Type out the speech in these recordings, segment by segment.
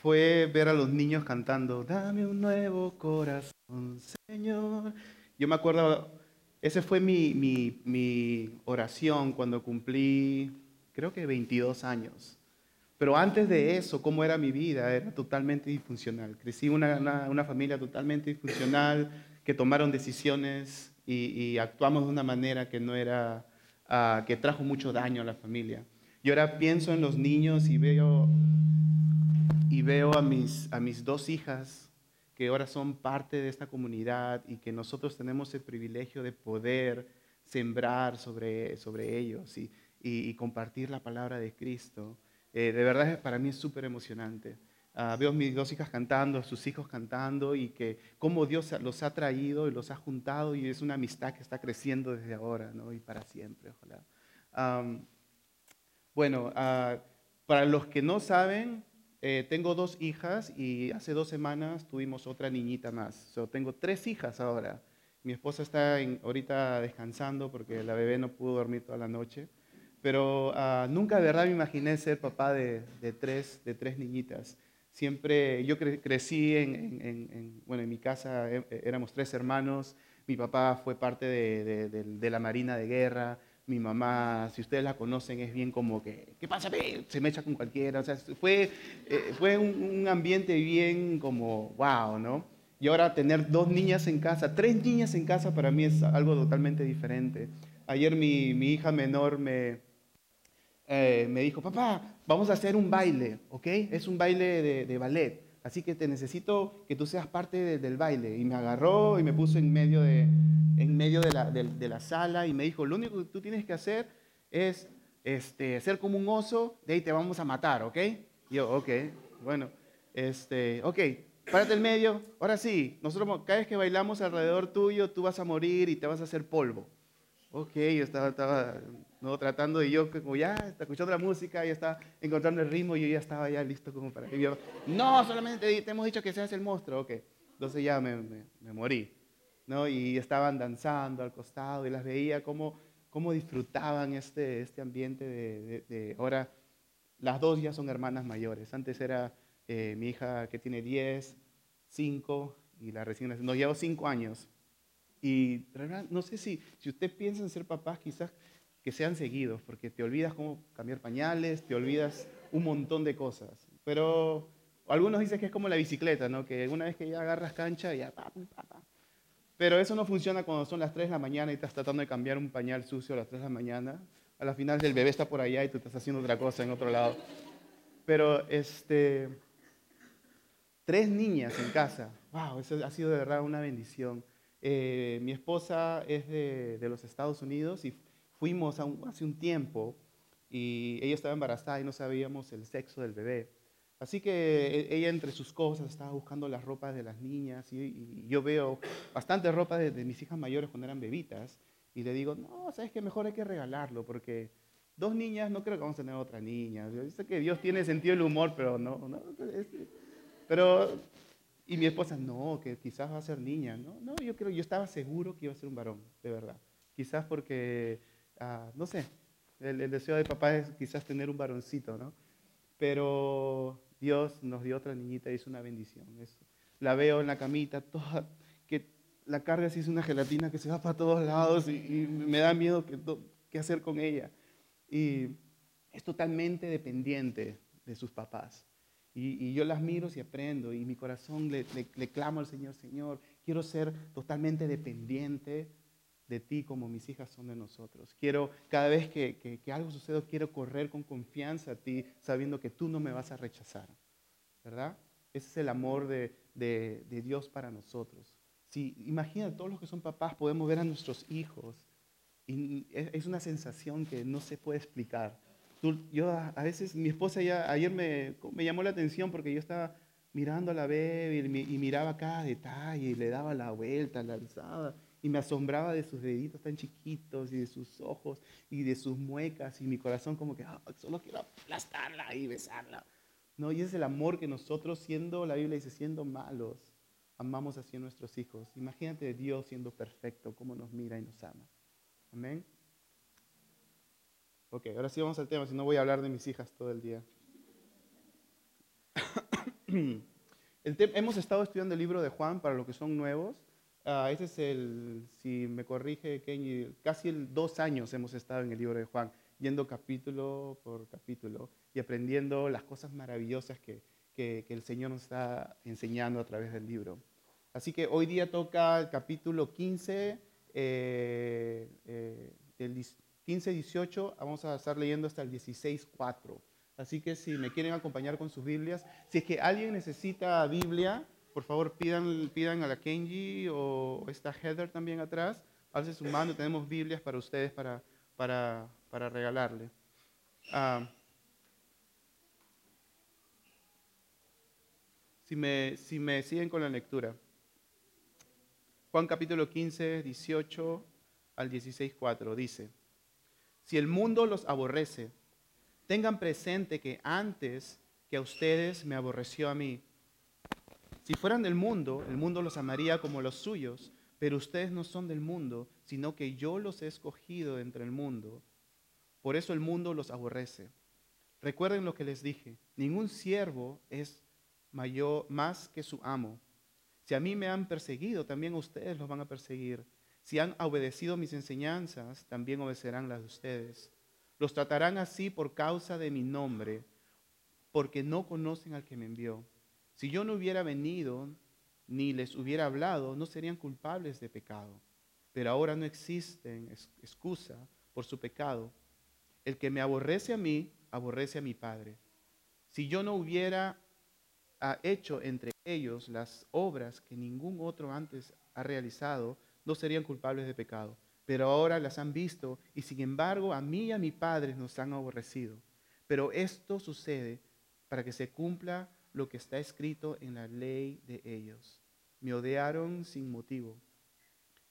fue ver a los niños cantando, dame un nuevo corazón, Señor. Yo me acuerdo, esa fue mi, mi, mi oración cuando cumplí, creo que 22 años. Pero antes de eso, ¿cómo era mi vida? Era totalmente disfuncional. Crecí una, una, familia totalmente disfuncional, que tomaron decisiones y, actuamos de una manera que no era, uh, que trajo mucho daño a la familia. Y ahora pienso en los niños y veo, y veo a, mis, a mis dos hijas que ahora son parte de esta comunidad y que nosotros tenemos el privilegio de poder sembrar sobre, sobre ellos y, y, compartir la palabra de Cristo. Eh, de verdad para mí es súper emocionante. Uh, veo a mis dos hijas cantando, a sus hijos cantando y que cómo Dios los ha traído y los ha juntado y es una amistad que está creciendo desde ahora ¿no? y para siempre, ojalá. Bueno, uh, para los que no saben, eh, tengo dos hijas y hace dos semanas tuvimos otra niñita más. So, tengo tres hijas ahora. Mi esposa está en, ahorita descansando porque la bebé no pudo dormir toda la noche. Pero uh, nunca de verdad me imaginé ser papá de, tres, niñitas. Siempre, yo cre crecí en, en, en, bueno, en mi casa, eh, éramos tres hermanos. Mi papá fue parte de, la Marina de Guerra. Mi mamá, si ustedes la conocen, es bien como que, ¿qué pasa? Se me echa con cualquiera. O sea, fue, eh, fue un, ambiente bien como, wow, ¿no? Y ahora tener dos niñas en casa, tres niñas en casa para mí es algo totalmente diferente. Ayer mi, mi hija menor me, eh, me dijo, papá, vamos a hacer un baile, ¿ok? Es un baile de, ballet, así que te necesito que tú seas parte del baile. Y me agarró y me puso en medio, de, en medio de, la, de, la sala y me dijo, lo único que tú tienes que hacer es este, ser como un oso, de ahí te vamos a matar, ¿ok? Y yo, ok, bueno, este, ok, párate en medio, ahora sí, nosotros cada vez que bailamos alrededor tuyo, tú vas a morir y te vas a hacer polvo. Ok, yo estaba, estaba ¿no? tratando y yo como ya, está escuchando la música, ya está encontrando el ritmo y yo ya estaba ya listo como para que no, solamente te, hemos dicho que seas el monstruo, ok. Entonces ya me, me, morí, ¿no? Y estaban danzando al costado y las veía cómo, cómo disfrutaban este, este ambiente de, de, ahora, las dos ya son hermanas mayores. Antes era eh, mi hija que tiene 10, 5 y la recién nos llevo 5 años. Y no sé si, si usted piensa en ser papás, quizás que sean seguidos, porque te olvidas cómo cambiar pañales, te olvidas un montón de cosas. Pero algunos dicen que es como la bicicleta, ¿no? que una vez que ya agarras cancha, ya... Pero eso no funciona cuando son las 3 de la mañana y estás tratando de cambiar un pañal sucio a las 3 de la mañana. A la final el bebé está por allá y tú estás haciendo otra cosa en otro lado. Pero este, tres niñas en casa, wow, eso ha sido de verdad una bendición. Eh, mi esposa es de, los Estados Unidos y fuimos hace un tiempo y ella estaba embarazada y no sabíamos el sexo del bebé. Así que e, ella entre sus cosas estaba buscando las ropas de las niñas y, yo veo bastante ropa de, mis hijas mayores cuando eran bebitas y le digo, no, sabes que mejor hay que regalarlo porque dos niñas no creo que vamos a tener otra niña. Yo sé que Dios tiene sentido del humor, pero no, no pero y mi esposa, no, que quizás va a ser niña. No, no yo creo, yo estaba seguro que iba a ser un varón, de verdad. Quizás porque, no sé, el, deseo de papá es quizás tener un varoncito, ¿no? Pero Dios nos dio otra niñita y es una bendición. la veo en la camita, toda, que la carga así es una gelatina que se va para todos lados y, me da miedo qué hacer con ella. Y es totalmente dependiente de sus papás. Y, yo las miro y aprendo y mi corazón le, clamo al Señor, Señor, quiero ser totalmente dependiente de ti como mis hijas son de nosotros. Quiero, cada vez que, algo suceda, quiero correr con confianza a ti, sabiendo que tú no me vas a rechazar. ¿Verdad? Ese es el amor de, Dios para nosotros. Si, imagina, todos los que son papás podemos ver a nuestros hijos y es una sensación que no se puede explicar yo a veces, mi esposa ya ayer me, me llamó la atención porque yo estaba mirando a la bebé y, miraba cada detalle y le daba la vuelta, la alzaba y me asombraba de sus deditos tan chiquitos y de sus ojos y de sus muecas y mi corazón como que solo quiero aplastarla y besarla. No, y es el amor que nosotros siendo, la Biblia dice, siendo malos, amamos hacia nuestros hijos. Imagínate Dios siendo perfecto, cómo nos mira y nos ama. Amén. Ok, ahora sí vamos al tema, si no voy a hablar de mis hijas todo el día. hemos estado estudiando el libro de Juan para los que son nuevos. Uh, es el, si me corrige Kenny, casi el, dos años hemos estado en el libro de Juan, yendo capítulo por capítulo y aprendiendo las cosas maravillosas que, que, el Señor nos está enseñando a través del libro. Así que hoy día toca el capítulo 15, eh, eh, del 15-18, vamos a estar leyendo hasta el 16-4. Así que si me quieren acompañar con sus Biblias, si es que alguien necesita Biblia, por favor pidan, pidan a la Kenji o está Heather también atrás, alce su mano, tenemos Biblias para ustedes para, para, para regalarle. Ah, si, me, si me siguen con la lectura. Juan capítulo 15, 18 al 16, 4 dice, si el mundo los aborrece, tengan presente que antes que a ustedes me aborreció a mí. Si fueran del mundo, el mundo los amaría como los suyos, pero ustedes no son del mundo, sino que yo los he escogido entre el mundo. Por eso el mundo los aborrece. Recuerden lo que les dije, ningún siervo es mayor, más que su amo. Si a mí me han perseguido, también ustedes los van a perseguir. Si han obedecido mis enseñanzas, también obedecerán las de ustedes. Los tratarán así por causa de mi nombre, porque no conocen al que me envió. Si yo no hubiera venido ni les hubiera hablado, no serían culpables de pecado. Pero ahora no existen excusa por su pecado. El que me aborrece a mí, aborrece a mi Padre. Si yo no hubiera ha hecho entre ellos las obras que ningún otro antes ha realizado, no serían culpables de pecado. Pero ahora las han visto y sin embargo a mí y a mi Padre nos han aborrecido. Pero esto sucede para que se cumpla lo que está escrito en la ley de ellos. Me odiaron sin motivo.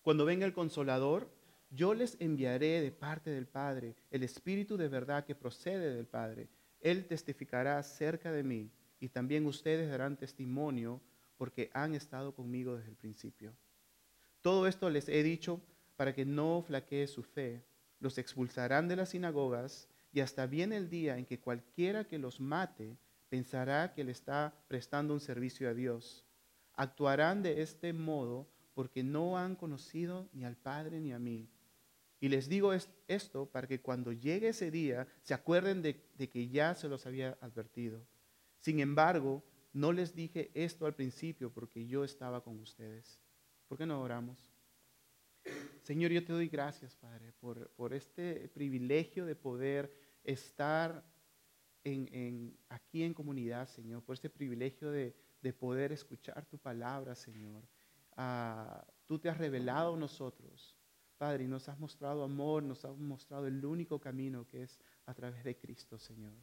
Cuando venga el consolador, yo les enviaré de parte del Padre el Espíritu de verdad que procede del Padre. Él testificará acerca de mí y también ustedes darán testimonio porque han estado conmigo desde el principio. Todo esto les he dicho para que no flaquee su fe. Los expulsarán de las sinagogas y hasta viene el día en que cualquiera que los mate pensará que le está prestando un servicio a Dios. Actuarán de este modo porque no han conocido ni al Padre ni a mí. Y les digo esto para que cuando llegue ese día se acuerden de, que ya se los había advertido. Sin embargo, no les dije esto al principio porque yo estaba con ustedes. ¿Por qué no oramos? Señor, yo te doy gracias, Padre, por, este privilegio de poder estar en, aquí en comunidad, Señor, por este privilegio de, poder escuchar tu palabra, Señor. Ah, tú te has revelado a nosotros, Padre, y nos has mostrado amor, nos has mostrado el único camino que es a través de Cristo, Señor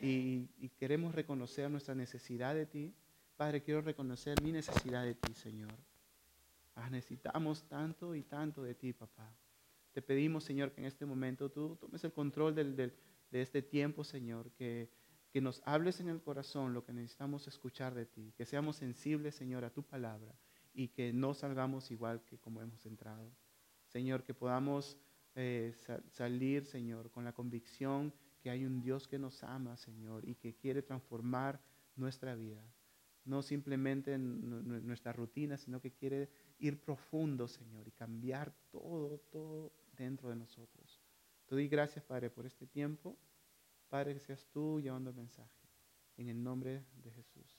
y, queremos reconocer nuestra necesidad de ti. Padre, quiero reconocer mi necesidad de ti, Señor. Ah, necesitamos tanto y tanto de ti, papá. Te pedimos, Señor, que en este momento tú tomes el control de este tiempo, Señor, que, que nos hables en el corazón lo que necesitamos escuchar de ti, que seamos sensibles, Señor, a tu palabra y que no salgamos igual que como hemos entrado. Señor, que podamos eh, salir, Señor, con la convicción que hay un Dios que nos ama, Señor, y que quiere transformar nuestra vida. No simplemente en nuestra rutina, sino que quiere ir profundo, Señor, y cambiar todo, todo dentro de nosotros. Te doy gracias, Padre, por este tiempo. Padre, que seas tú llevando el mensaje. En el nombre de Jesús.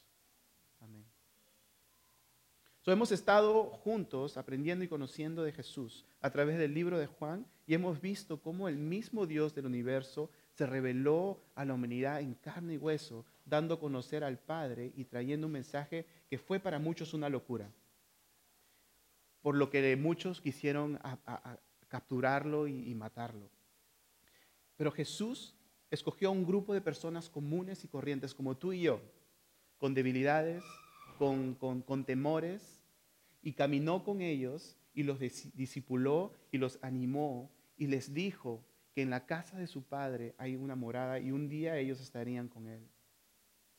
Amén. So, hemos estado juntos aprendiendo y conociendo de Jesús a través del libro de Juan y hemos visto cómo el mismo Dios del universo se reveló a la humanidad en carne y hueso, dando a conocer al Padre y trayendo un mensaje que fue para muchos una locura. Por lo que muchos quisieron capturarlo y, matarlo. Pero Jesús escogió a un grupo de personas comunes y corrientes como tú y yo, con debilidades, con, con temores, y caminó con ellos y los discipuló y los animó y les dijo, que en la casa de su padre hay una morada y un día ellos estarían con él.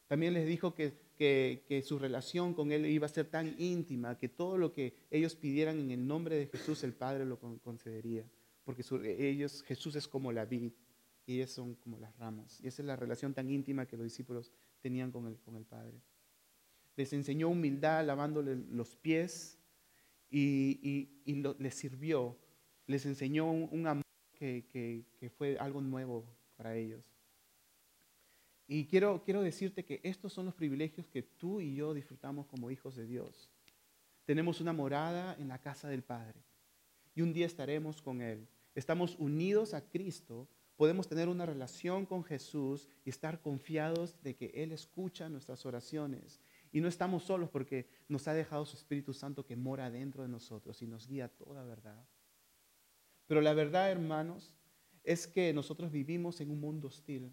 También les dijo que, que, su relación con él iba a ser tan íntima que todo lo que ellos pidieran en el nombre de Jesús el Padre lo concedería. Porque ellos, Jesús es como la vid y ellos son como las ramas. Y esa es la relación tan íntima que los discípulos tenían con el, con el Padre. Les enseñó humildad lavándole los pies y, les sirvió. Les enseñó un, amor que, fue algo nuevo para ellos. Y quiero, quiero decirte que estos son los privilegios que tú y yo disfrutamos como hijos de Dios. Tenemos una morada en la casa del Padre y un día estaremos con Él. Estamos unidos a Cristo, podemos tener una relación con Jesús y estar confiados de que Él escucha nuestras oraciones. Y no estamos solos porque nos ha dejado su Espíritu Santo que mora dentro de nosotros y nos guía toda verdad. Pero la verdad, hermanos, es que nosotros vivimos en un mundo hostil,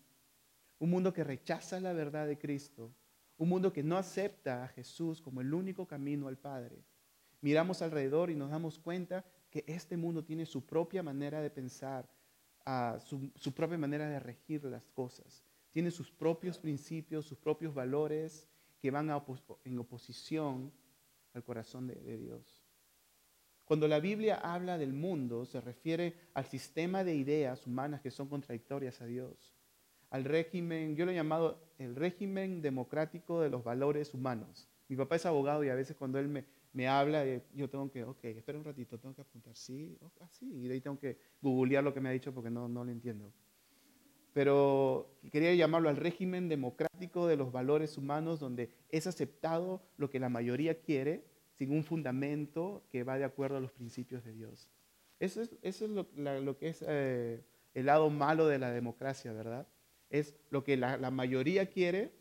un mundo que rechaza la verdad de Cristo, un mundo que no acepta a Jesús como el único camino al Padre. Miramos alrededor y nos damos cuenta que este mundo tiene su propia manera de pensar, su, propia manera de regir las cosas. Tiene sus propios principios, sus propios valores que van en oposición al corazón de Dios. Cuando la Biblia habla del mundo, se refiere al sistema de ideas humanas que son contradictorias a Dios, al régimen, yo lo he llamado el régimen democrático de los valores humanos. Mi papá es abogado y a veces cuando él me, me habla, yo tengo que, ok, espera un ratito, tengo que apuntar, sí, así, ah, y de ahí tengo que googlear lo que me ha dicho porque no, no lo entiendo. Pero quería llamarlo al régimen democrático de los valores humanos, donde es aceptado lo que la mayoría quiere, sin un fundamento que va de acuerdo a los principios de Dios. Eso es, eso es lo, que es eh, el lado malo de la democracia, ¿verdad? Es lo que la, la mayoría quiere,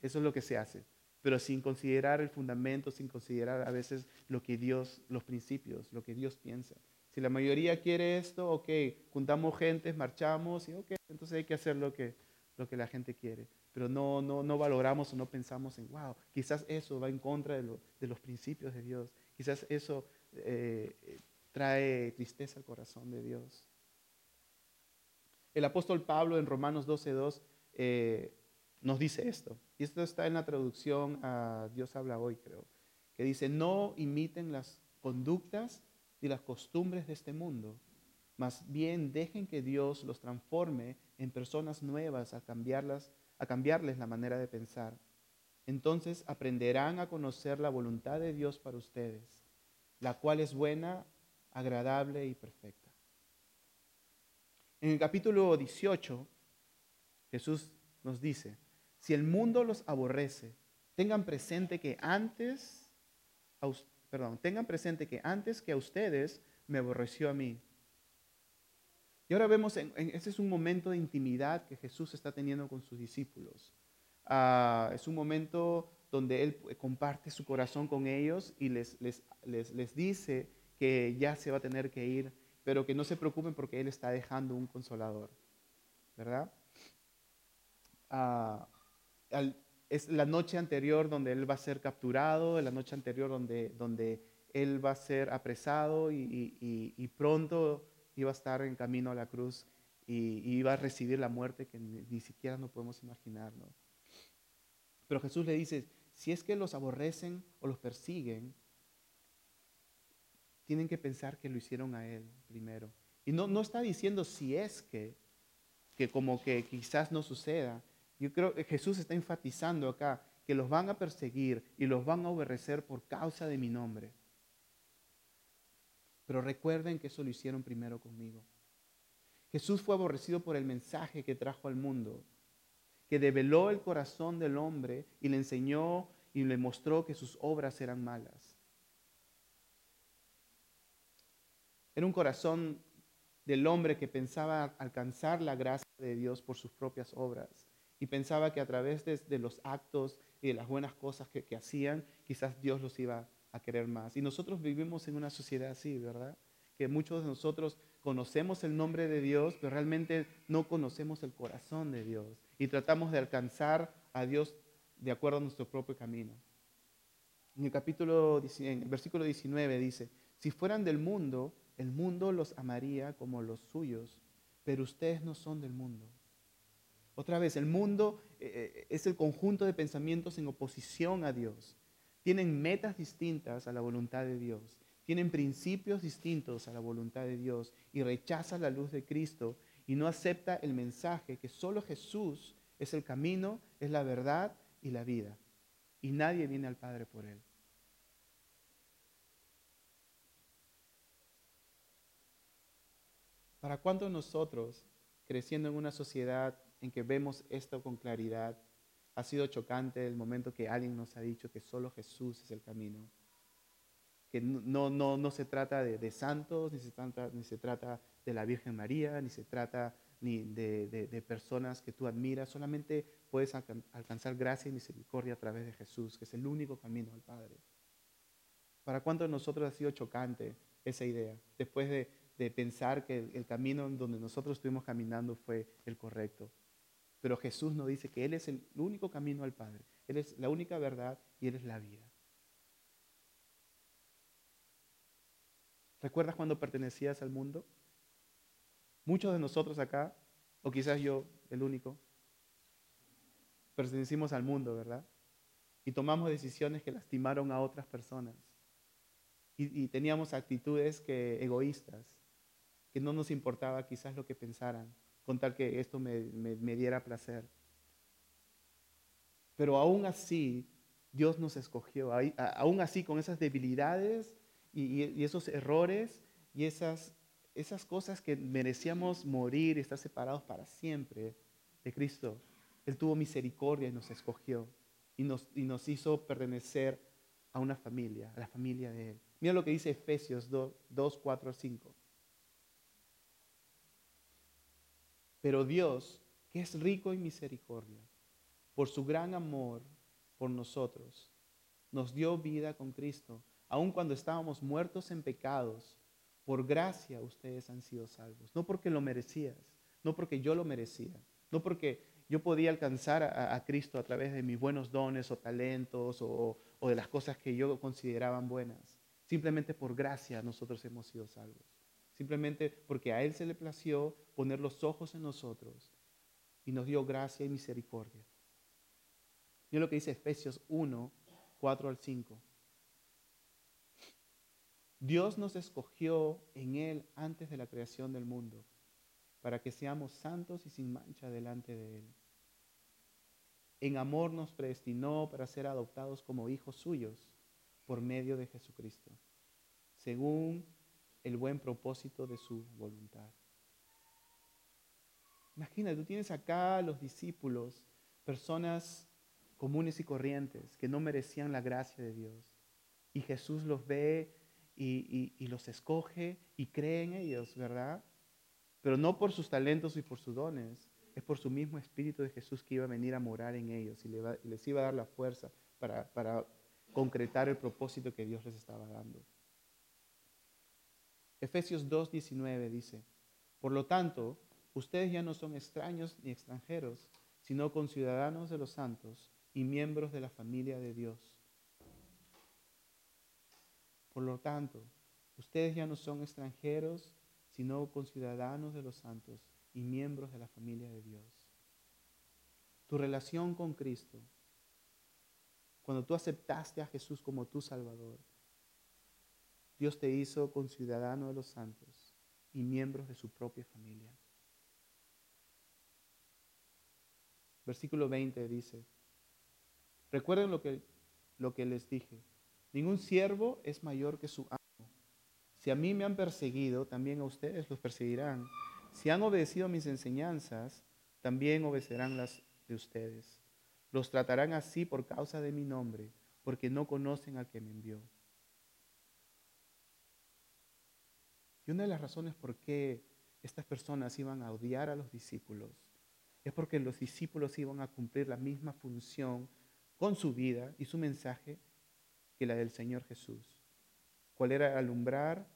eso es lo que se hace pero sin considerar el fundamento, sin considerar a veces lo que Dios, los principios, lo que Dios piensa. Si la mayoría quiere esto, ok, juntamos gente, marchamos y ok, entonces hay que hacer lo que, lo que la gente quiere. Pero no, no, no valoramos o no pensamos en, wow, quizás eso va en contra de, de los principios de Dios. Quizás eso eh, trae tristeza al corazón de Dios. El apóstol Pablo en Romanos 12.2 eh, nos dice esto. Y esto está en la traducción a Dios habla hoy, creo, que dice, no imiten las conductas y las costumbres de este mundo, más bien dejen que Dios los transforme en personas nuevas a, cambiarlas, a cambiarles la manera de pensar. Entonces aprenderán a conocer la voluntad de Dios para ustedes, la cual es buena, agradable y perfecta. En el capítulo 18, Jesús nos dice, si el mundo los aborrece, tengan presente que antes, perdón, tengan presente que antes que a ustedes me aborreció a mí. Y ahora vemos, en, ese es un momento de intimidad que Jesús está teniendo con sus discípulos. Ah, es un momento donde Él comparte su corazón con ellos y les, les, les, dice que ya se va a tener que ir, pero que no se preocupen porque Él está dejando un consolador. ¿Verdad? Es la noche anterior donde él va a ser capturado, la noche anterior donde, donde él va a ser apresado y, pronto iba a estar en camino a la cruz y, iba a recibir la muerte que ni, siquiera no podemos imaginar. Pero Jesús le dice, si es que los aborrecen o los persiguen, tienen que pensar que lo hicieron a él primero. Y no, no está diciendo si es que, que como que quizás no suceda, yo creo que Jesús está enfatizando acá que los van a perseguir y los van a aborrecer por causa de mi nombre. Pero recuerden que eso lo hicieron primero conmigo. Jesús fue aborrecido por el mensaje que trajo al mundo, que develó el corazón del hombre y le enseñó y le mostró que sus obras eran malas. Era un corazón del hombre que pensaba alcanzar la gracia de Dios por sus propias obras y pensaba que a través de, los actos y de las buenas cosas que, hacían, quizás Dios los iba a querer más. Y nosotros vivimos en una sociedad así, ¿verdad? Que muchos de nosotros conocemos el nombre de Dios, pero realmente no conocemos el corazón de Dios y tratamos de alcanzar a Dios de acuerdo a nuestro propio camino. En el capítulo, en el versículo 19 dice, si fueran del mundo, el mundo los amaría como los suyos, pero ustedes no son del mundo otra vez, el mundo eh, eh, es el conjunto de pensamientos en oposición a Dios. Tienen metas distintas a la voluntad de Dios. Tienen principios distintos a la voluntad de Dios y rechaza la luz de Cristo y no acepta el mensaje que solo Jesús es el camino, es la verdad y la vida. Y nadie viene al Padre por Él. ¿Para cuánto nosotros, creciendo en una sociedad en que vemos esto con claridad, ha sido chocante el momento que alguien nos ha dicho que solo Jesús es el camino? Que no, no, no se trata de, santos, ni se, trata, ni se trata de la Virgen María, ni se trata ni de, personas que tú admiras, solamente puedes alcanzar gracia y misericordia a través de Jesús, que es el único camino al Padre. ¿Para cuánto de nosotros ha sido chocante esa idea? Después de, pensar que el, camino en donde nosotros estuvimos caminando fue el correcto. Pero Jesús nos dice que Él es el único camino al Padre, Él es la única verdad y Él es la vida. ¿Recuerdas cuando pertenecías al mundo? Muchos de nosotros acá, o quizás yo, el único, pertenecimos al mundo, ¿verdad? Y tomamos decisiones que lastimaron a otras personas. Y, y teníamos actitudes que, egoístas que no nos importaba quizás lo que pensaran, con tal que esto me, diera placer. Pero aún así, Dios nos escogió, aún así con esas debilidades y, esos errores y esas, esas cosas que merecíamos morir y estar separados para siempre de Cristo. Él tuvo misericordia y nos escogió y nos, y nos hizo pertenecer a una familia, a la familia de Él. Mira lo que dice Efesios 2, 2 4, 5. Pero Dios, que es rico en misericordia, por su gran amor por nosotros, nos dio vida con Cristo, aun cuando estábamos muertos en pecados. Por gracia ustedes han sido salvos, no porque lo merecías, no porque yo lo merecía, no porque yo podía alcanzar a, Cristo a través de mis buenos dones o talentos o, de las cosas que yo consideraban buenas. Simplemente por gracia nosotros hemos sido salvos simplemente porque a Él se le plació poner los ojos en nosotros y nos dio gracia y misericordia. Mira lo que dice Efesios 1, 4 al 5. Dios nos escogió en Él antes de la creación del mundo para que seamos santos y sin mancha delante de Él. En amor nos predestinó para ser adoptados como hijos suyos por medio de Jesucristo, según el buen propósito de su voluntad. Imagina, tú tienes acá los discípulos, personas comunes y corrientes que no merecían la gracia de Dios. Y Jesús los ve y, los escoge y cree en ellos, ¿verdad? Pero no por sus talentos y por sus dones, es por su mismo Espíritu de Jesús que iba a venir a morar en ellos y les iba a dar la fuerza para concretar el propósito que Dios les estaba dando. Efesios 2.19 dice, por lo tanto, ustedes ya no son extraños ni extranjeros, sino conciudadanos de los santos y miembros de la familia de Dios. Por lo tanto, ustedes ya no son extranjeros, sino conciudadanos de los santos y miembros de la familia de Dios. Tu relación con Cristo, cuando tú aceptaste a Jesús como tu Salvador, Dios te hizo conciudadano de los santos y miembros de su propia familia. Versículo 20 dice, recuerden lo que, lo que les dije, ningún siervo es mayor que su amo. Si a mí me han perseguido, también a ustedes los perseguirán. Si han obedecido mis enseñanzas, también obedecerán las de ustedes. Los tratarán así por causa de mi nombre, porque no conocen al que me envió. Y una de las razones por qué estas personas iban a odiar a los discípulos es porque los discípulos iban a cumplir la misma función con su vida y su mensaje que la del Señor Jesús. ¿Cuál era alumbrar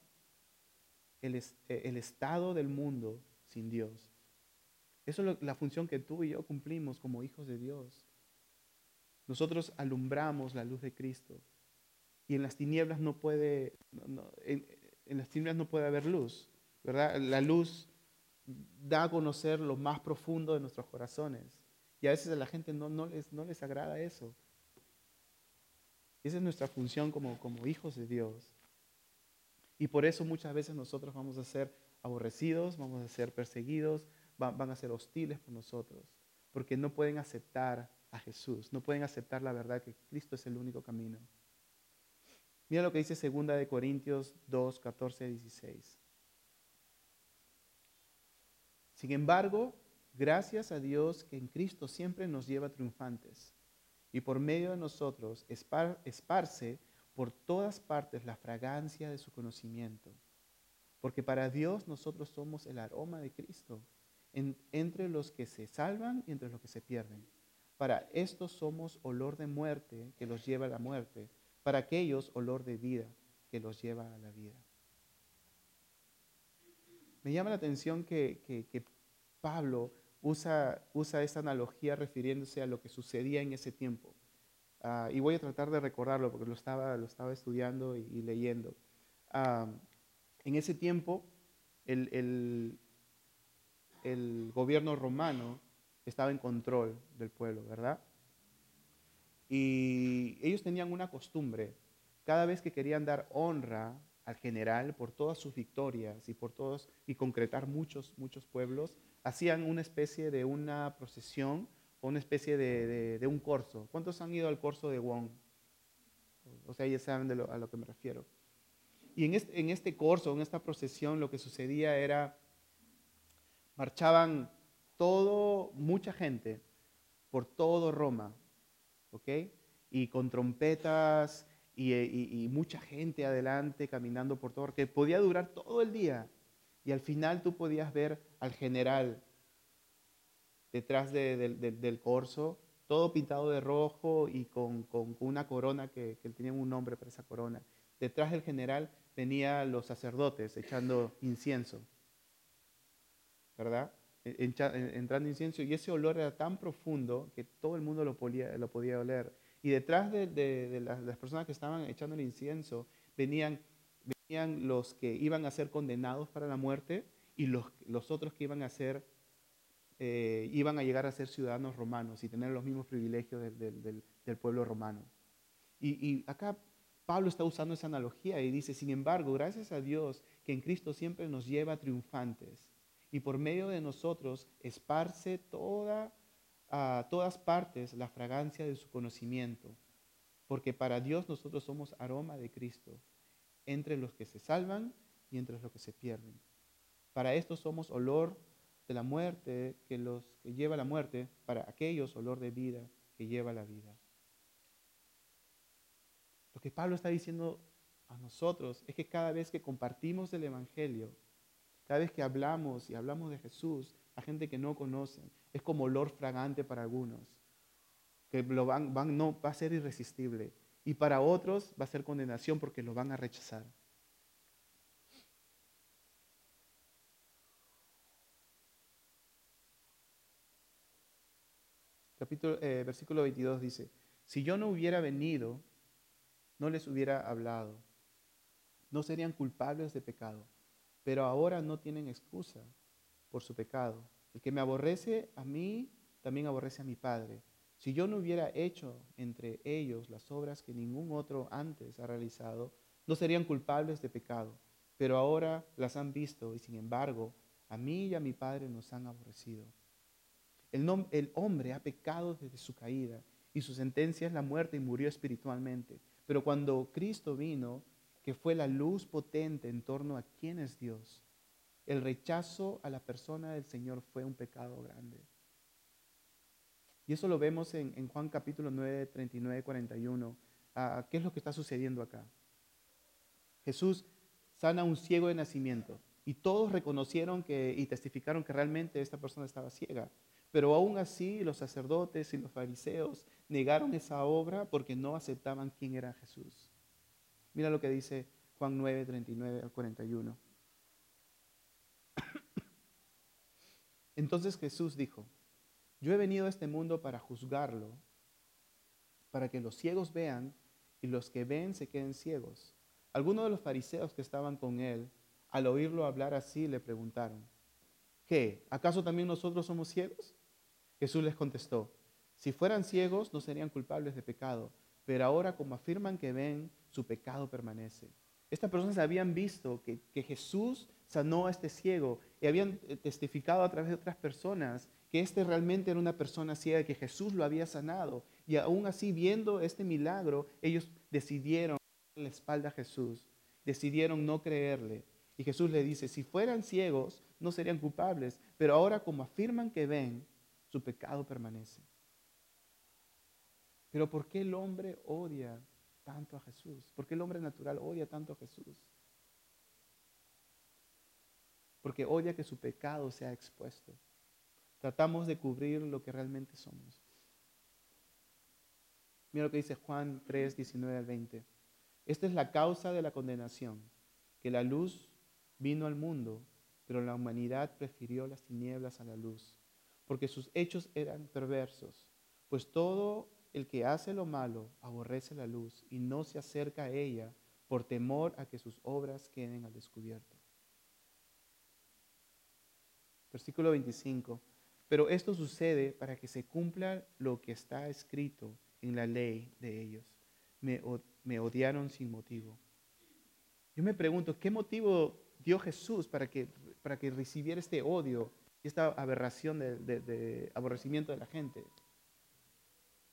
el, el estado del mundo sin Dios? Eso es la función que tú y yo cumplimos como hijos de Dios. Nosotros alumbramos la luz de Cristo y en las tinieblas no puede, las tinieblas no puede haber luz, ¿verdad? La luz da a conocer lo más profundo de nuestros corazones. Y a veces a la gente no, no, les, no les agrada eso. Esa es nuestra función como, como hijos de Dios. Y por eso muchas veces nosotros vamos a ser aborrecidos, vamos a ser perseguidos, van, van a ser hostiles por nosotros. porque no pueden aceptar a Jesús, no pueden aceptar la verdad que Cristo es el único camino. Mira lo que dice 2 de Corintios 2, 14, 16. Sin embargo, gracias a Dios que en Cristo siempre nos lleva triunfantes y por medio de nosotros esparce por todas partes la fragancia de su conocimiento. Porque para Dios nosotros somos el aroma de Cristo entre los que se salvan y entre los que se pierden. Para estos somos olor de muerte que los lleva a la muerte, para aquellos olor de vida que los lleva a la vida. Me llama la atención que, Pablo usa, usa esta analogía refiriéndose a lo que sucedía en ese tiempo. Ah, y voy a tratar de recordarlo porque lo estaba, lo estaba estudiando y, leyendo. Ah, en ese tiempo, el, el gobierno romano estaba en control del pueblo, ¿verdad? Y ellos tenían una costumbre, cada vez que querían dar honra al general por todas sus victorias y por todos y concretar muchos muchos pueblos, hacían una especie de una procesión o una especie de, un corso. ¿Cuántos han ido al corso de Wong? O sea, ya saben a lo que me refiero. Y en este, en este corso, en esta procesión, lo que sucedía era marchaban todo, mucha gente por todo Roma, ¿ok? Y con trompetas y, mucha gente adelante caminando por todo, que podía durar todo el día. Y al final tú podías ver al general detrás del corso, todo pintado de rojo y con, una corona que, que tenía un nombre para esa corona. Detrás del general venían los sacerdotes echando incienso. ¿verdad? Entrando incienso y ese olor era tan profundo que todo el mundo lo podía, lo podía oler. Y detrás de, las, personas que estaban echando el incienso venían, venían los que iban a ser condenados para la muerte y los, los otros que iban a ser, eh, iban a llegar a ser ciudadanos romanos y tener los mismos privilegios del, del pueblo romano. Y acá Pablo está usando esa analogía y dice, sin embargo, gracias a Dios que en Cristo siempre nos lleva triunfantes y por medio de nosotros esparce toda, a todas partes la fragancia de su conocimiento, porque para Dios nosotros somos aroma de Cristo, entre los que se salvan y entre los que se pierden. Para esto somos olor de la muerte que los que lleva la muerte, para aquellos olor de vida que lleva la vida. Lo que Pablo está diciendo a nosotros es que cada vez que compartimos el Evangelio, cada vez que hablamos y hablamos de Jesús a gente que no conoce, es como olor fragante para algunos, que lo van, van, no, va a ser irresistible. Y para otros va a ser condenación porque lo van a rechazar. Capítulo, eh, versículo 22 dice, si yo no hubiera venido, no les hubiera hablado, no serían culpables de pecado pero ahora no tienen excusa por su pecado. El que me aborrece a mí, también aborrece a mi Padre. Si yo no hubiera hecho entre ellos las obras que ningún otro antes ha realizado, no serían culpables de pecado, pero ahora las han visto y sin embargo a mí y a mi Padre nos han aborrecido. El, el hombre ha pecado desde su caída y su sentencia es la muerte y murió espiritualmente. Pero cuando Cristo vino, que fue la luz potente en torno a quién es Dios. El rechazo a la persona del Señor fue un pecado grande. Y eso lo vemos en, Juan capítulo 9, 39, 41. ¿Qué es lo que está sucediendo acá? Jesús sana a un ciego de nacimiento y todos reconocieron que, y testificaron que realmente esta persona estaba ciega. Pero aún así los sacerdotes y los fariseos negaron esa obra porque no aceptaban quién era Jesús. Mira lo que dice Juan 9, 39 al 41. Entonces Jesús dijo, yo he venido a este mundo para juzgarlo, para que los ciegos vean y los que ven se queden ciegos. Algunos de los fariseos que estaban con él, al oírlo hablar así, le preguntaron, ¿qué? ¿Acaso también nosotros somos ciegos? Jesús les contestó, si fueran ciegos no serían culpables de pecado, pero ahora como afirman que ven, su pecado permanece. Estas personas habían visto que, Jesús sanó a este ciego y habían eh, testificado a través de otras personas que este realmente era una persona ciega, que Jesús lo había sanado. Y aún así, viendo este milagro, ellos decidieron la espalda a Jesús, decidieron no creerle. Y Jesús le dice, si fueran ciegos, no serían culpables, pero ahora como afirman que ven, su pecado permanece. Pero ¿por qué el hombre odia tanto a Jesús? ¿Por qué el hombre natural odia tanto a Jesús? Porque odia que su pecado sea expuesto. Tratamos de cubrir lo que realmente somos. Mira lo que dice Juan 3, 19 al 20. Esta es la causa de la condenación, que la luz vino al mundo, pero la humanidad prefirió las tinieblas a la luz, porque sus hechos eran perversos, pues todo el que hace lo malo aborrece la luz y no se acerca a ella por temor a que sus obras queden al descubierto. Versículo 25. Pero esto sucede para que se cumpla lo que está escrito en la ley de ellos. Me, me odiaron sin motivo. Yo me pregunto, ¿qué motivo dio Jesús para que, para que recibiera este odio y esta aberración de, de aborrecimiento de la gente?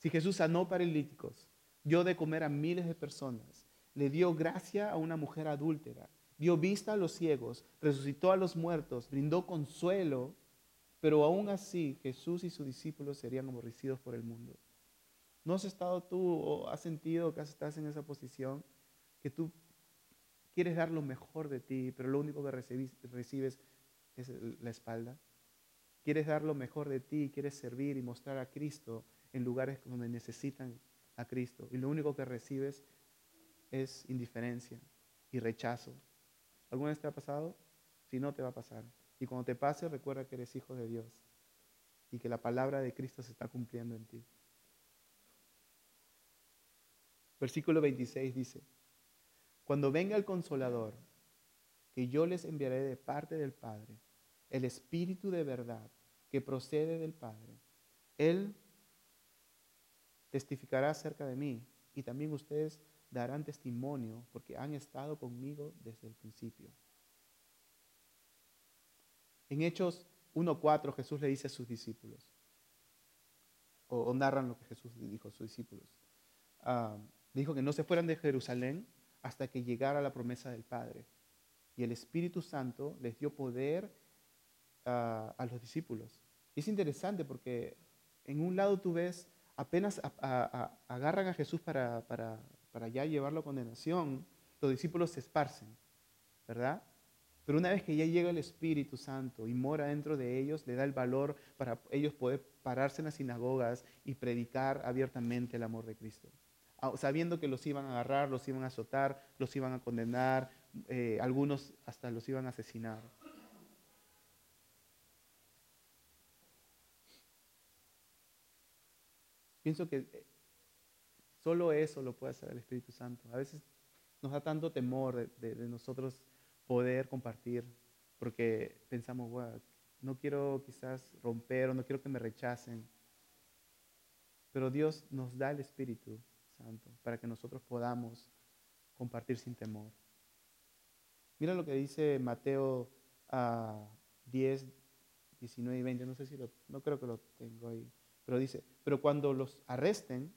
Si Jesús sanó paralíticos, dio de comer a miles de personas, le dio gracia a una mujer adúltera, dio vista a los ciegos, resucitó a los muertos, brindó consuelo, pero aún así Jesús y sus discípulos serían aborrecidos por el mundo. ¿No has estado tú o has sentido que estás en esa posición? Que tú quieres dar lo mejor de ti, pero lo único que recibes es la espalda. Quieres dar lo mejor de ti, quieres servir y mostrar a Cristo, en lugares donde necesitan a Cristo y lo único que recibes es indiferencia y rechazo. ¿Alguna vez te ha pasado? Si no, te va a pasar. Y cuando te pase, recuerda que eres hijo de Dios y que la palabra de Cristo se está cumpliendo en ti. Versículo 26 dice, cuando venga el consolador, que yo les enviaré de parte del Padre, el Espíritu de verdad que procede del Padre, Él testificará acerca de mí y también ustedes darán testimonio porque han estado conmigo desde el principio. En Hechos 1.4 Jesús le dice a sus discípulos, o, narran lo que Jesús dijo a sus discípulos. Ah, dijo que no se fueran de Jerusalén hasta que llegara la promesa del Padre. Y el Espíritu Santo les dio poder ah, a los discípulos. Y es interesante porque en un lado tú ves apenas agarran a Jesús para, para, ya llevarlo a condenación, los discípulos se esparcen, ¿verdad? Pero una vez que ya llega el Espíritu Santo y mora dentro de ellos, le da el valor para ellos poder pararse en las sinagogas y predicar abiertamente el amor de Cristo. Sabiendo que los iban a agarrar, los iban a azotar, los iban a condenar, eh, algunos hasta los iban a asesinar. Pienso que eh, solo eso lo puede hacer el Espíritu Santo. A veces nos da tanto temor de, nosotros poder compartir, porque pensamos, no quiero quizás romper o no quiero que me rechacen. Pero Dios nos da el Espíritu Santo para que nosotros podamos compartir sin temor. Mira lo que dice Mateo 10, ah, 19 y 20. No sé si no creo que lo tengo ahí. Pero dice, pero cuando los arresten,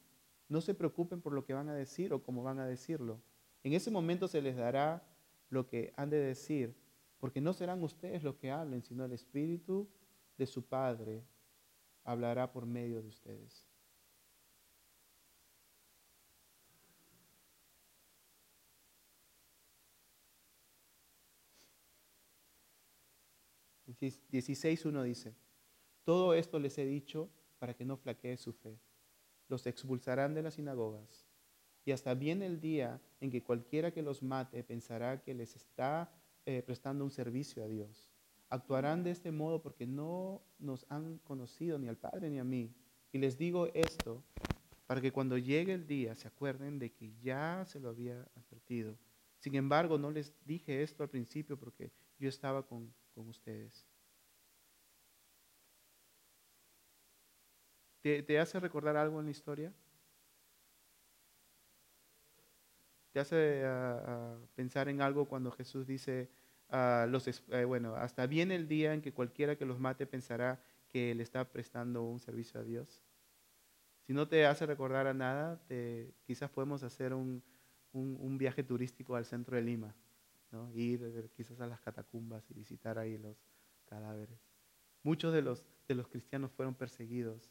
no se preocupen por lo que van a decir o cómo van a decirlo. En ese momento se les dará lo que han de decir, porque no serán ustedes los que hablen, sino el Espíritu de su Padre hablará por medio de ustedes. uno dice, todo esto les he dicho para que no flaquee su fe. Los expulsarán de las sinagogas. Y hasta viene el día en que cualquiera que los mate pensará que les está eh, prestando un servicio a Dios. Actuarán de este modo porque no nos han conocido ni al Padre ni a mí. Y les digo esto para que cuando llegue el día se acuerden de que ya se lo había advertido. Sin embargo, no les dije esto al principio porque yo estaba con, con ustedes. ¿Te, hace recordar algo en la historia? ¿Te hace ah, ah, pensar en algo cuando Jesús dice, ah, eh, bueno, hasta viene el día en que cualquiera que los mate pensará que le está prestando un servicio a Dios. Si no te hace recordar a nada, quizás podemos hacer un, viaje turístico al centro de Lima, ¿no? ir quizás a las catacumbas y visitar ahí los cadáveres. Muchos de los cristianos fueron perseguidos.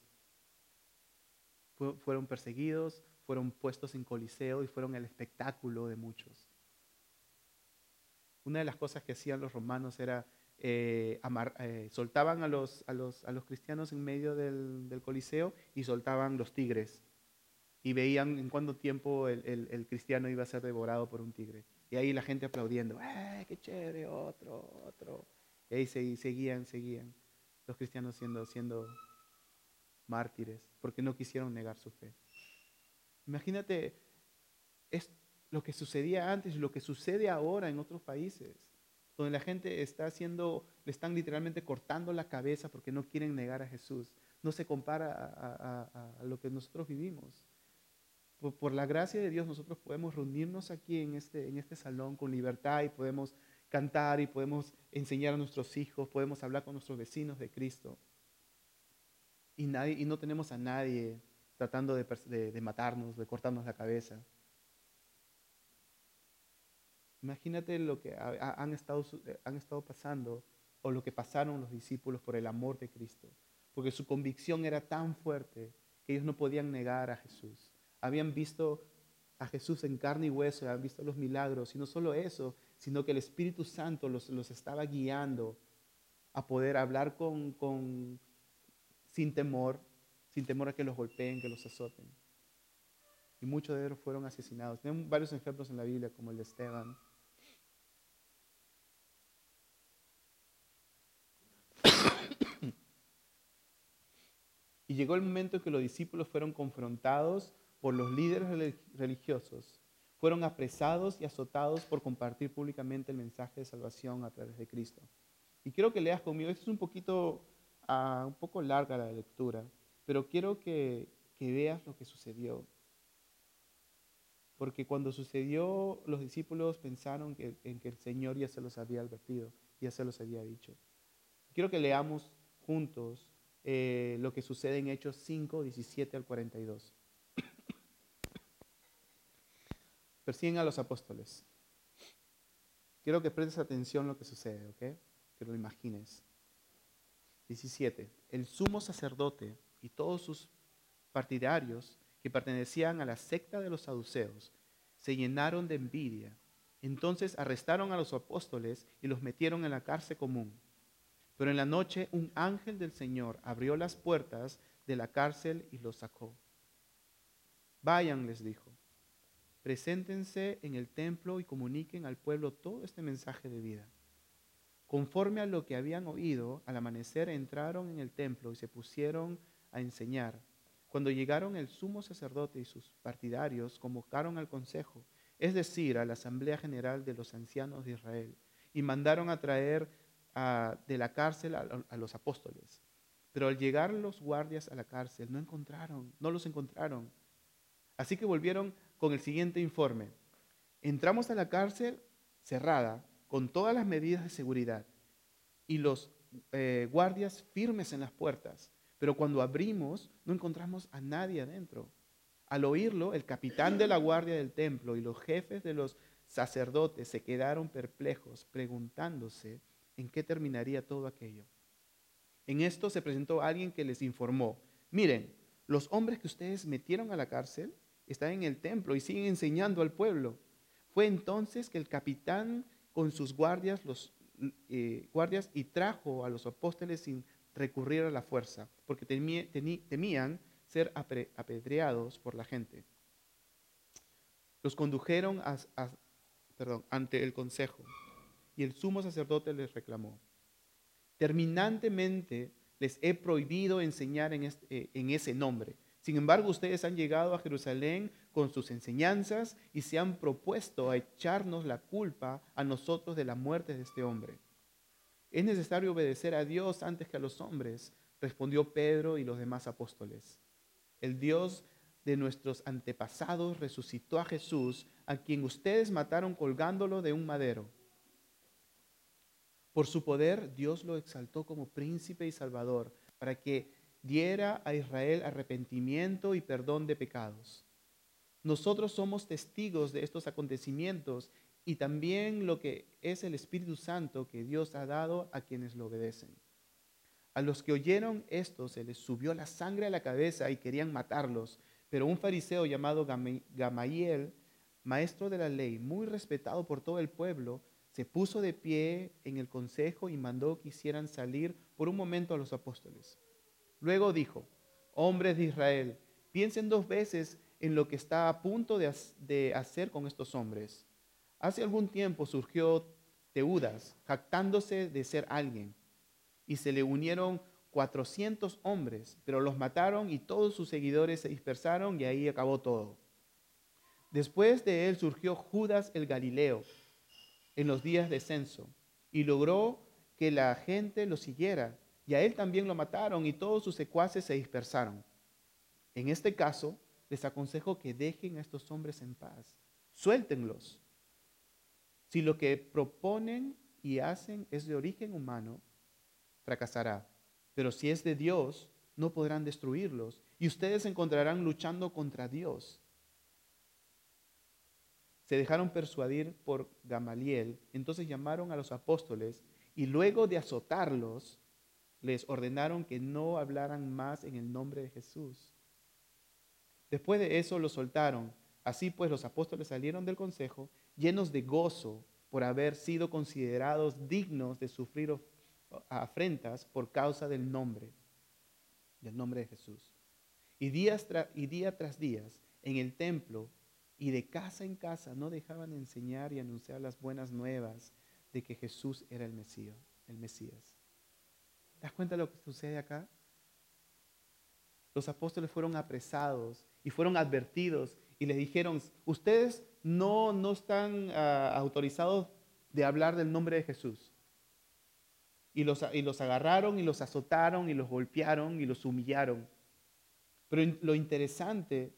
Fueron perseguidos, fueron puestos en coliseo y fueron el espectáculo de muchos. Una de las cosas que hacían los romanos era eh, eh, soltaban a los, a, los, a los, cristianos en medio del, coliseo y soltaban los tigres. Y veían en cuánto tiempo el, el, cristiano iba a ser devorado por un tigre. Y ahí la gente aplaudiendo, ¡eh, qué chévere! Otro, otro. Y ahí seguían, seguían los cristianos siendo, siendo mártires porque no quisieron negar su fe. Imagínate es lo que sucedía antes y lo que sucede ahora en otros países donde la gente está haciendo, le están literalmente cortando la cabeza porque no quieren negar a Jesús. No se compara a, lo que nosotros vivimos. Por, la gracia de Dios nosotros podemos reunirnos aquí en este, en este salón con libertad y podemos cantar y podemos enseñar a nuestros hijos, podemos hablar con nuestros vecinos de Cristo. Y, nadie, y no tenemos a nadie tratando de matarnos, de cortarnos la cabeza. Imagínate lo que han estado, eh, han estado pasando o lo que pasaron los discípulos por el amor de Cristo. Porque su convicción era tan fuerte que ellos no podían negar a Jesús. Habían visto a Jesús en carne y hueso, habían visto los milagros. Y no solo eso, sino que el Espíritu Santo los, los estaba guiando a poder hablar con, sin temor, sin temor a que los golpeen, que los azoten. Y muchos de ellos fueron asesinados. Tenemos varios ejemplos en la Biblia, como el de Esteban. Y llegó el momento en que los discípulos fueron confrontados por los líderes religiosos, fueron apresados y azotados por compartir públicamente el mensaje de salvación a través de Cristo. Y quiero que leas conmigo, esto es un poquito, uh, un poco larga la lectura, pero quiero que, veas lo que sucedió. Porque cuando sucedió, los discípulos pensaron que, en que el Señor ya se los había advertido, ya se los había dicho. Quiero que leamos juntos eh, lo que sucede en Hechos 5, 17 al 42. Persiguen a los apóstoles. Quiero que prestes atención a lo que sucede, ¿ok? Que lo imagines. 17. El sumo sacerdote y todos sus partidarios que pertenecían a la secta de los saduceos se llenaron de envidia. Entonces arrestaron a los apóstoles y los metieron en la cárcel común pero en la noche un ángel del Señor abrió las puertas de la cárcel y los sacó. Vayan, les dijo, preséntense en el templo y comuniquen al pueblo todo este mensaje de vida. Conforme a lo que habían oído, al amanecer entraron en el templo y se pusieron a enseñar. Cuando llegaron el sumo sacerdote y sus partidarios, convocaron al consejo, es decir, a la asamblea general de los ancianos de Israel, y mandaron a traer de la cárcel a, los apóstoles. Pero al llegar los guardias a la cárcel no encontraron, no los encontraron. Así que volvieron con el siguiente informe. Entramos a la cárcel cerrada con todas las medidas de seguridad y los eh, guardias firmes en las puertas. Pero cuando abrimos no encontramos a nadie adentro. Al oírlo, el capitán de la guardia del templo y los jefes de los sacerdotes se quedaron perplejos, preguntándose en qué terminaría todo aquello. En esto se presentó alguien que les informó, miren, los hombres que ustedes metieron a la cárcel están en el templo y siguen enseñando al pueblo. Fue entonces que el capitán con sus guardias, los eh, guardias y trajo a los apóstoles sin recurrir a la fuerza, porque temían ser apedreados por la gente. Los condujeron ante el consejo y el sumo sacerdote les reclamó, terminantemente les he prohibido enseñar en, eh, en ese nombre. Sin embargo, ustedes han llegado a Jerusalén con sus enseñanzas y se han propuesto a echarnos la culpa a nosotros de la muerte de este hombre. Es necesario obedecer a Dios antes que a los hombres, respondió Pedro y los demás apóstoles. El Dios de nuestros antepasados resucitó a Jesús, a quien ustedes mataron colgándolo de un madero. Por su poder, Dios lo exaltó como príncipe y salvador para que diera a Israel arrepentimiento y perdón de pecados. Nosotros somos testigos de estos acontecimientos y también lo que es el Espíritu Santo que Dios ha dado a quienes lo obedecen. A los que oyeron esto se les subió la sangre a la cabeza y querían matarlos, pero un fariseo llamado Gamaliel, maestro de la ley, muy respetado por todo el pueblo, se puso de pie en el consejo y mandó que hicieran salir por un momento a los apóstoles. Luego dijo, hombres de Israel, piensen dos veces en lo que está a punto de, hacer con estos hombres. Hace algún tiempo surgió Teudas, jactándose de ser alguien, y se le unieron 400 hombres, pero los mataron y todos sus seguidores se dispersaron y ahí acabó todo. Después de él surgió Judas el Galileo en los días de censo y logró que la gente lo siguiera y a él también lo mataron y todos sus secuaces se dispersaron. En este caso, les aconsejo que dejen a estos hombres en paz. Suéltenlos. Si lo que proponen y hacen es de origen humano, fracasará. Pero si es de Dios, no podrán destruirlos. Y ustedes se encontrarán luchando contra Dios. Se dejaron persuadir por Gamaliel. Entonces llamaron a los apóstoles y luego de azotarlos, les ordenaron que no hablaran más en el nombre de Jesús. Después de eso los soltaron. Así pues los apóstoles salieron del consejo llenos de gozo por haber sido considerados dignos de sufrir afrentas por causa del nombre, del nombre de Jesús. Y, y día tras día en el templo y de casa en casa no dejaban de enseñar y anunciar las buenas nuevas de que Jesús era el Mesías. El Mesías. ¿Te das cuenta de lo que sucede acá? Los apóstoles fueron apresados y fueron advertidos y les dijeron, ustedes no, no están ah, autorizados de hablar del nombre de Jesús. Y los, y los agarraron y los azotaron y los golpearon y los humillaron. Pero lo interesante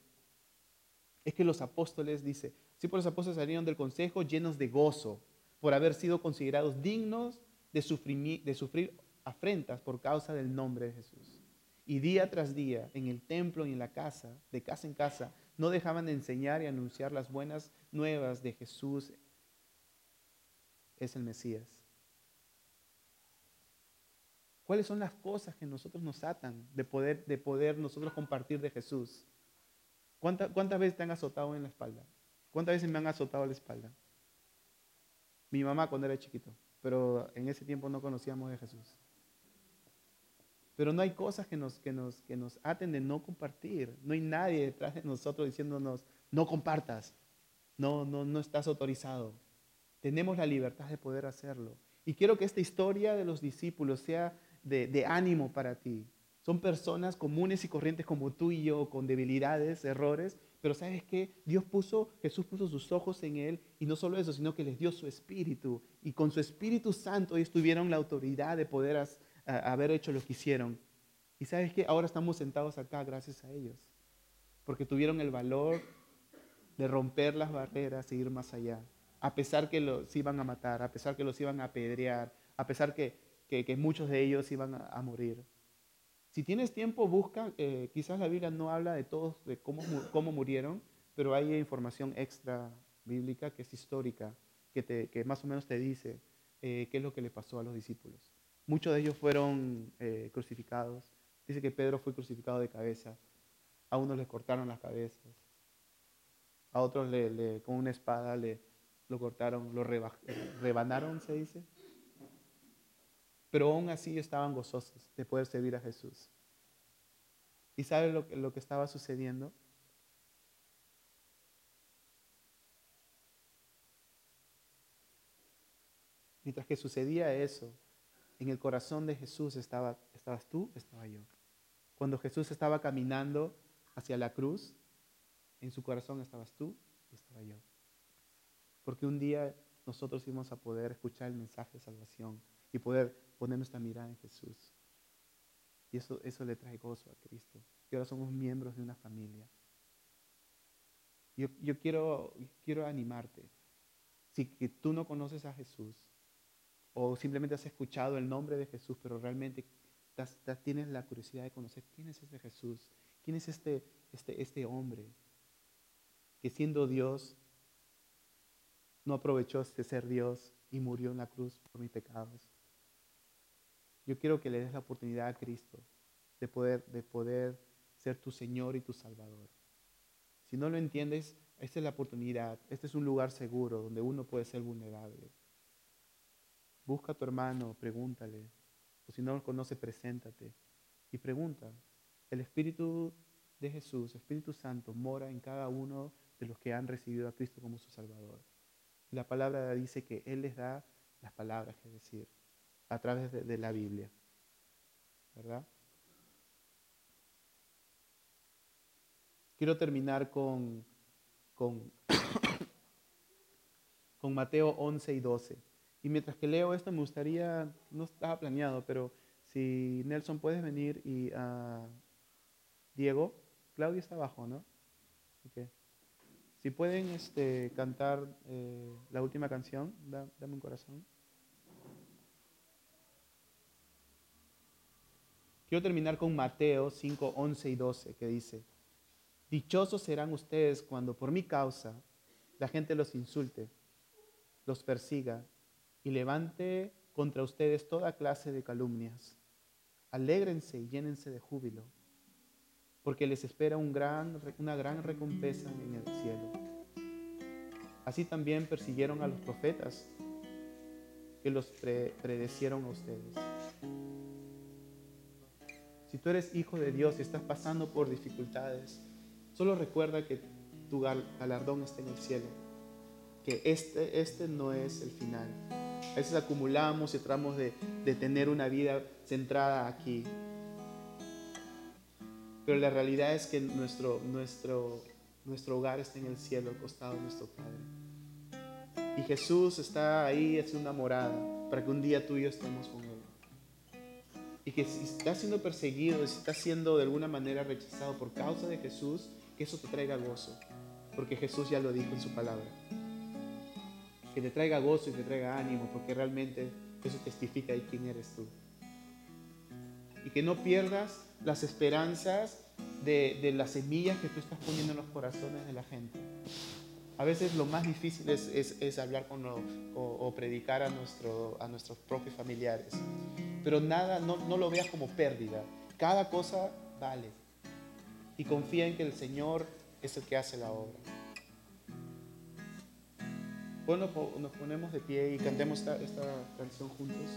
es que los apóstoles, dice, sí, por los apóstoles salieron del consejo llenos de gozo por haber sido considerados dignos de de sufrir afrentas por causa del nombre de Jesús. Y día tras día, en el templo y en la casa, de casa en casa, no dejaban de enseñar y anunciar las buenas nuevas de Jesús es el Mesías. ¿Cuáles son las cosas que nosotros nos atan de poder, de poder nosotros compartir de Jesús? ¿Cuántas, ¿Cuántas veces te han azotado en la espalda? ¿Cuántas veces me han azotado en la espalda? Mi mamá cuando era chiquito, pero en ese tiempo no conocíamos de Jesús. Pero no hay cosas que nos, que, nos, que nos aten de no compartir. No hay nadie detrás de nosotros diciéndonos, no compartas. No, no, no estás autorizado. Tenemos la libertad de poder hacerlo. Y quiero que esta historia de los discípulos sea de, ánimo para ti. Son personas comunes y corrientes como tú y yo, con debilidades, errores, pero sabes qué? Dios puso, Jesús puso sus ojos en él y no solo eso, sino que les dio su espíritu. Y con su Espíritu Santo ellos tuvieron la autoridad de poder haber hecho lo que hicieron. Y sabes que ahora estamos sentados acá gracias a ellos, porque tuvieron el valor de romper las barreras e ir más allá, a pesar que los iban a matar, a pesar que los iban a apedrear, a pesar que, que, muchos de ellos iban a, morir. Si tienes tiempo, busca, eh, quizás la Biblia no habla de todos, de cómo, cómo murieron, pero hay información extra bíblica que es histórica, que, te, que más o menos te dice eh, qué es lo que le pasó a los discípulos. Muchos de ellos fueron eh, crucificados. Dice que Pedro fue crucificado de cabeza. A unos les cortaron las cabezas. A otros le, con una espada le, lo cortaron, lo rebanaron, se dice. Pero aún así estaban gozosos de poder servir a Jesús. ¿Y sabe lo, lo que estaba sucediendo? Mientras que sucedía eso, en el corazón de Jesús estaba, estabas tú, estaba yo. Cuando Jesús estaba caminando hacia la cruz, en su corazón estabas tú y estaba yo. Porque un día nosotros íbamos a poder escuchar el mensaje de salvación y poder poner nuestra mirada en Jesús. Y eso, eso le trae gozo a Cristo. Y ahora somos miembros de una familia. Yo, yo quiero, quiero animarte. Si tú no conoces a Jesús, o simplemente has escuchado el nombre de Jesús, pero realmente tienes la curiosidad de conocer quién es ese Jesús, quién es este, este, este hombre que siendo Dios no aprovechó de ser Dios y murió en la cruz por mis pecados. Yo quiero que le des la oportunidad a Cristo de poder, de poder ser tu Señor y tu Salvador. Si no lo entiendes, esta es la oportunidad. Este es un lugar seguro donde uno puede ser vulnerable. Busca a tu hermano, pregúntale. O si no lo conoce, preséntate y pregunta. El Espíritu de Jesús, Espíritu Santo, mora en cada uno de los que han recibido a Cristo como su Salvador. La palabra dice que Él les da las palabras que decir a través de, la Biblia. ¿Verdad? Quiero terminar con, con, con Mateo 11 y 12. Y mientras que leo esto, me gustaría, no estaba planeado, pero si Nelson puedes venir y uh, Diego, Claudia está abajo, ¿no? Si pueden este, cantar eh, la última canción, dame un corazón. Quiero terminar con Mateo 5, 11 y 12, que dice, Dichosos serán ustedes cuando por mi causa la gente los insulte, los persiga y levante contra ustedes toda clase de calumnias. Alégrense y llénense de júbilo, porque les espera una gran recompensa en el cielo. Así también persiguieron a los profetas que los predecieron a ustedes. Si tú eres hijo de Dios y estás pasando por dificultades, solo recuerda que tu galardón está en el cielo, que este, este no es el final. A veces acumulamos y tratamos de, tener una vida centrada aquí. Pero la realidad es que nuestro, nuestro, nuestro hogar está en el cielo, al costado de nuestro Padre. Y Jesús está ahí, es una morada, para que un día tú y yo estemos con Él y que si estás siendo perseguido, si estás siendo de alguna manera rechazado por causa de Jesús, que eso te traiga gozo, porque Jesús ya lo dijo en su palabra. Que te traiga gozo y te traiga ánimo, porque realmente eso testifica de quién eres tú. Y que no pierdas las esperanzas de, las semillas que tú estás poniendo en los corazones de la gente. A veces lo más difícil es, hablar con o, predicar a, nuestro, a nuestros propios familiares pero nada, no, no lo veas como pérdida. Cada cosa vale. Y confía en que el Señor es el que hace la obra. Bueno, nos ponemos de pie y cantemos esta, esta canción juntos.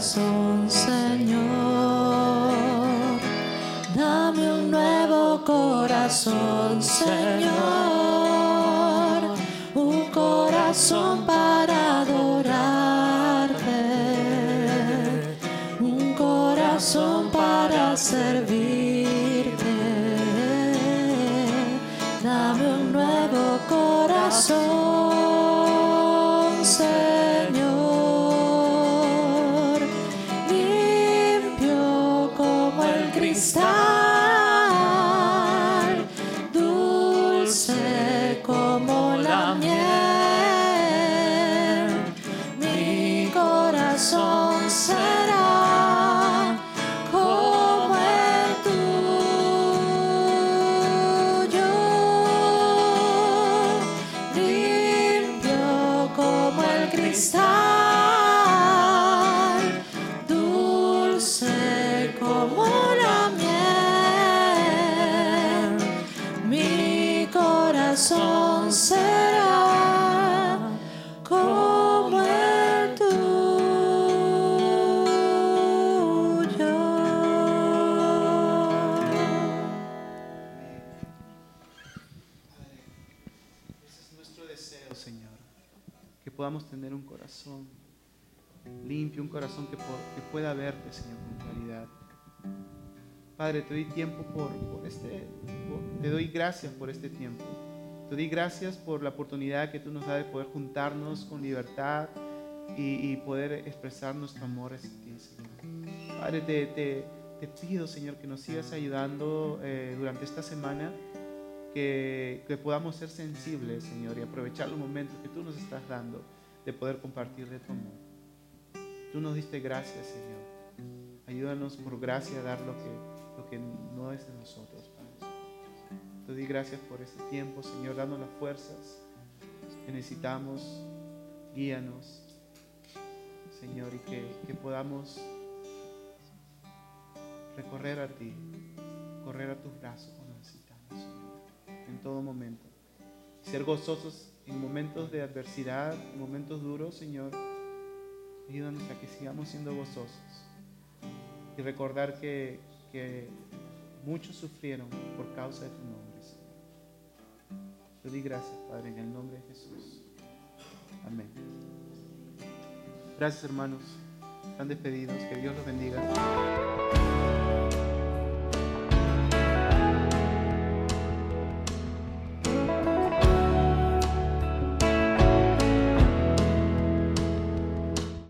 Señor. Dame un nuevo corazón, Señor. Un corazón limpio, un corazón que, pueda verte, Señor, con claridad. Padre, te doy tiempo por, por este, te doy gracias por este tiempo. Te doy gracias por la oportunidad que tú nos das de poder juntarnos con libertad y, poder expresar nuestro amor hacia ti, Señor. Padre, te, te- te pido, Señor, que nos sigas ayudando eh, durante esta semana que, que podamos ser sensibles, Señor, y aprovechar los momentos que tú nos estás dando de poder compartir de tu amor. Tú nos diste gracias, Señor. Ayúdanos por gracia a dar lo que, lo que no es de nosotros, Padre. Te doy gracias por este tiempo, Señor, dando las fuerzas que necesitamos. Guíanos, Señor, y que, que podamos recorrer a ti, correr a tus brazos cuando necesitamos, Señor, en todo momento. Ser gozosos en momentos de adversidad, en momentos duros, Señor. Ayúdanos a que sigamos siendo gozosos y recordar que, muchos sufrieron por causa de tu nombre, Señor. Te doy gracias, Padre, en el nombre de Jesús. Amén. Gracias, hermanos. Están despedidos. Que Dios los bendiga.